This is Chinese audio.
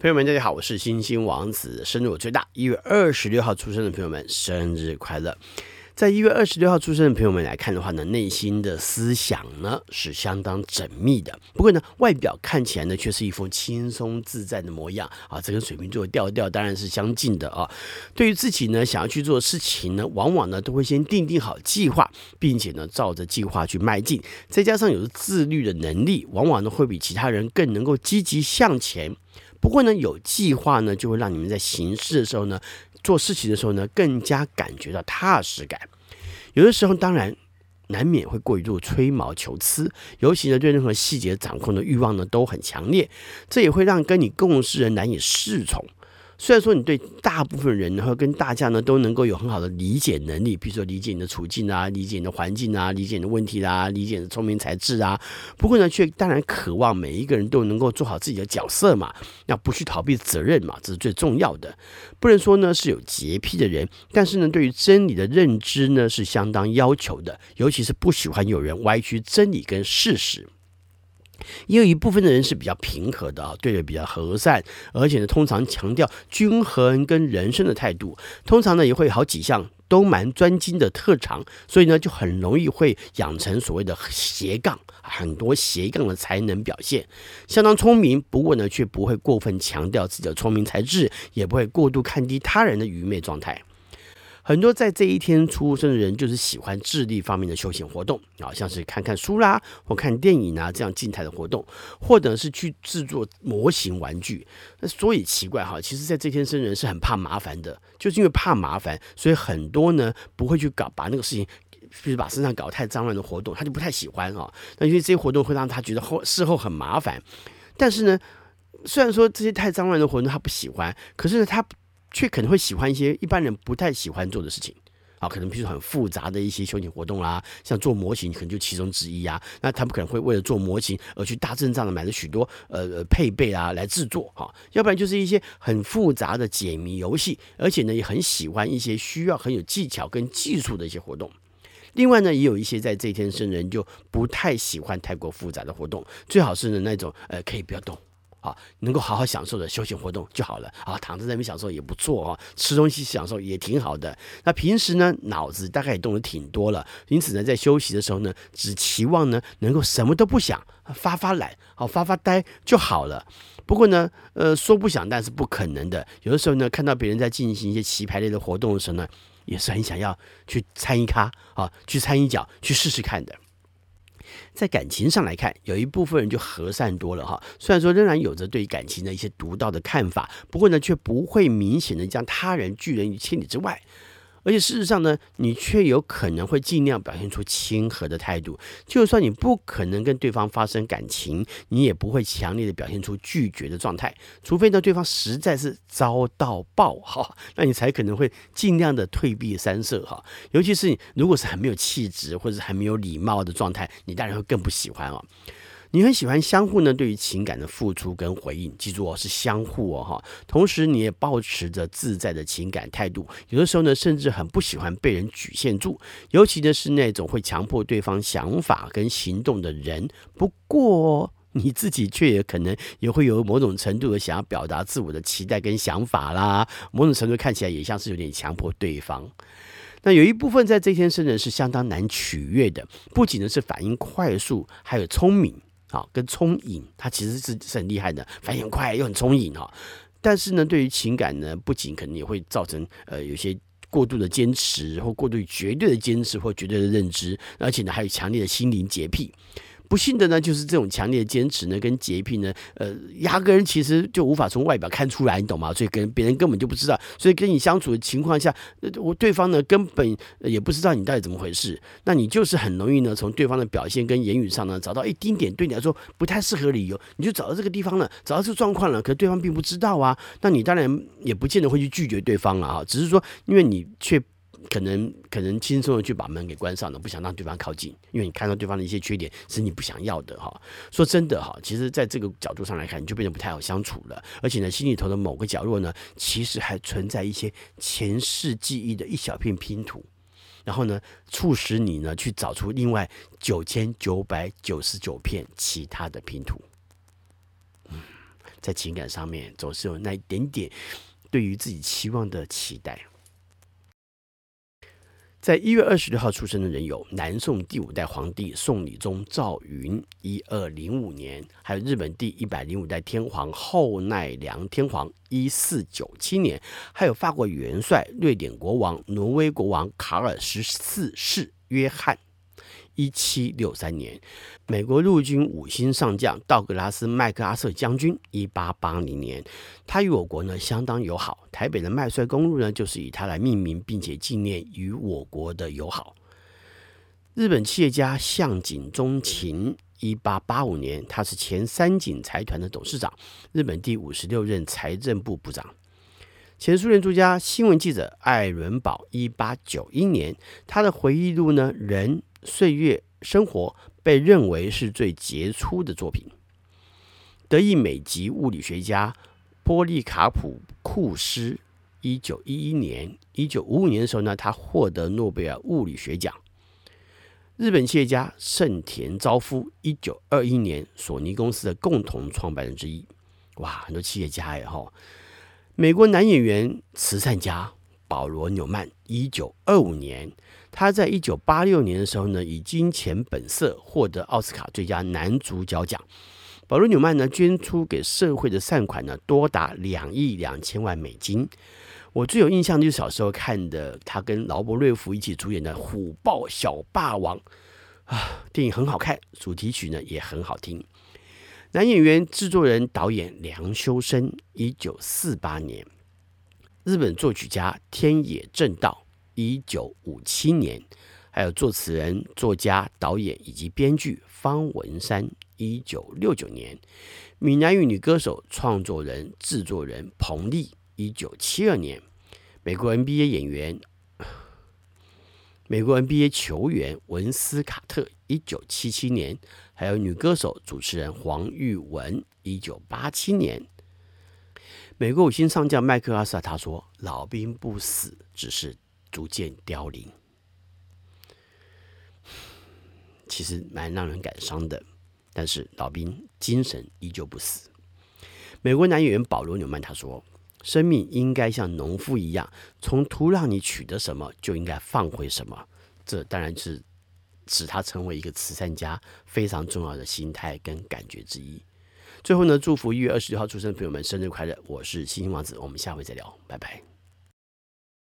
朋友们，大家好，我是星星王子。生日我最大，一月二十六号出生的朋友们，生日快乐！在一月二十六号出生的朋友们来看的话呢，内心的思想呢是相当缜密的。不过呢，外表看起来呢却是一副轻松自在的模样啊，这跟水瓶座的调调当然是相近的啊。对于自己呢想要去做的事情呢，往往呢都会先定定好计划，并且呢照着计划去迈进。再加上有自律的能力，往往呢会比其他人更能够积极向前。不过呢，有计划呢，就会让你们在行事的时候呢，做事情的时候呢，更加感觉到踏实感。有的时候，当然难免会过于度吹毛求疵，尤其呢，对任何细节掌控的欲望呢，都很强烈，这也会让跟你共事人难以适从。虽然说你对大部分人，然后跟大家呢都能够有很好的理解能力，比如说理解你的处境啊，理解你的环境啊，理解你的问题、啊，理解你的聪明才智啊。不过呢，却当然渴望每一个人都能够做好自己的角色嘛，要不去逃避责任嘛，这是最重要的。不能说呢是有洁癖的人，但是呢，对于真理的认知呢是相当要求的，尤其是不喜欢有人歪曲真理跟事实。也有一部分的人是比较平和的啊，对人比较和善，而且呢，通常强调均衡跟人生的态度，通常呢也会好几项都蛮专精的特长，所以呢就很容易会养成所谓的斜杠，很多斜杠的才能表现，相当聪明，不过呢却不会过分强调自己的聪明才智，也不会过度看低他人的愚昧状态。很多在这一天出生的人，就是喜欢智力方面的休闲活动啊，像是看看书啦，或看电影啊这样静态的活动，或者是去制作模型玩具。那所以奇怪哈，其实在这天生人是很怕麻烦的，就是因为怕麻烦，所以很多呢不会去搞把那个事情，就是把身上搞太脏乱的活动，他就不太喜欢啊。那因为这些活动会让他觉得后事后很麻烦。但是呢，虽然说这些太脏乱的活动他不喜欢，可是呢他。却可能会喜欢一些一般人不太喜欢做的事情啊，可能比如说很复杂的一些休闲活动啦，像做模型可能就其中之一啊。那他们可能会为了做模型而去大阵仗的买了许多呃呃配备啊来制作哈，要不然就是一些很复杂的解谜游戏，而且呢也很喜欢一些需要很有技巧跟技术的一些活动。另外呢，也有一些在这一天生人就不太喜欢太过复杂的活动，最好是呢那种呃可以不要动。啊，能够好好享受的休闲活动就好了啊，躺在那边享受也不错啊，吃东西享受也挺好的。那平时呢，脑子大概也动得挺多了，因此呢，在休息的时候呢，只期望呢能够什么都不想，发发懒，好发发呆就好了。不过呢，呃，说不想但是不可能的。有的时候呢，看到别人在进行一些棋牌类的活动的时候呢，也是很想要去参一咖啊，去参一脚，去试试看的。在感情上来看，有一部分人就和善多了哈。虽然说仍然有着对感情的一些独到的看法，不过呢，却不会明显的将他人拒人于千里之外。而且事实上呢，你却有可能会尽量表现出亲和的态度，就算你不可能跟对方发生感情，你也不会强烈的表现出拒绝的状态，除非呢对方实在是遭到爆哈，那你才可能会尽量的退避三舍哈。尤其是你如果是很没有气质或者是很没有礼貌的状态，你当然会更不喜欢哦。你很喜欢相互呢，对于情感的付出跟回应，记住哦，是相互哦哈。同时，你也保持着自在的情感态度。有的时候呢，甚至很不喜欢被人局限住，尤其呢是那种会强迫对方想法跟行动的人。不过，你自己却也可能也会有某种程度的想要表达自我的期待跟想法啦。某种程度看起来也像是有点强迫对方。那有一部分在这天生人是相当难取悦的，不仅呢是反应快速，还有聪明。好，跟聪颖，他其实是是很厉害的，反应快又很聪颖哈。但是呢，对于情感呢，不仅可能也会造成呃有些过度的坚持，或过度绝对的坚持，或绝对的认知，而且呢，还有强烈的心灵洁癖。不幸的呢，就是这种强烈的坚持呢，跟洁癖呢，呃，压根其实就无法从外表看出来，你懂吗？所以跟别人根本就不知道，所以跟你相处的情况下，我对方呢根本也不知道你到底怎么回事，那你就是很容易呢，从对方的表现跟言语上呢，找到一丁点对你来说不太适合理由，你就找到这个地方了，找到这个状况了，可对方并不知道啊，那你当然也不见得会去拒绝对方了啊，只是说因为你却。可能可能轻松的去把门给关上了，不想让对方靠近，因为你看到对方的一些缺点是你不想要的哈。说真的哈，其实在这个角度上来看，你就变得不太好相处了。而且呢，心里头的某个角落呢，其实还存在一些前世记忆的一小片拼图，然后呢，促使你呢去找出另外九千九百九十九片其他的拼图。嗯在情感上面总是有那一点点对于自己期望的期待。在一月二十六号出生的人有南宋第五代皇帝宋理宗赵昀（一二零五年），还有日本第一百零五代天皇后奈良天皇（一四九七年），还有法国元帅、瑞典国王、挪威国王卡尔十四世约翰。一七六三年，美国陆军五星上将道格拉斯·麦克阿瑟将军。一八八零年，他与我国呢相当友好，台北的麦帅公路呢就是以他来命名，并且纪念与我国的友好。日本企业家向井中晴。一八八五年，他是前三井财团的董事长，日本第五十六任财政部部长。前苏联作家、新闻记者艾伦堡。一八九一年，他的回忆录呢，人。岁月生活被认为是最杰出的作品。德意美籍物理学家波利卡普库斯，一九一一年、一九五五年的时候呢，他获得诺贝尔物理学奖。日本企业家盛田昭夫，一九二一年索尼公司的共同创办人之一。哇，很多企业家也好。美国男演员、慈善家保罗纽曼，一九二五年。他在一九八六年的时候呢，以《金钱本色》获得奥斯卡最佳男主角奖。保罗·纽曼呢，捐出给社会的善款呢，多达两亿两千万美金。我最有印象的就是小时候看的，他跟劳勃·瑞福一起主演的《虎豹小霸王》啊，电影很好看，主题曲呢也很好听。男演员、制作人、导演梁修身，一九四八年。日本作曲家天野正道。一九五七年，还有作词人、作家、导演以及编剧方文山。一九六九年，闽南语女歌手、创作人、制作人彭丽。一九七二年，美国 NBA 演员、美国 NBA 球员文斯卡特。一九七七年，还有女歌手、主持人黄玉文。一九八七年，美国五星上将麦克阿瑟他说：“老兵不死，只是。”逐渐凋零，其实蛮让人感伤的。但是老兵精神依旧不死。美国男演员保罗·纽曼他说：“生命应该像农夫一样，从土壤里取得什么，就应该放回什么。”这当然是使他成为一个慈善家非常重要的心态跟感觉之一。最后呢，祝福一月二十六号出生的朋友们生日快乐！我是星星王子，我们下回再聊，拜拜。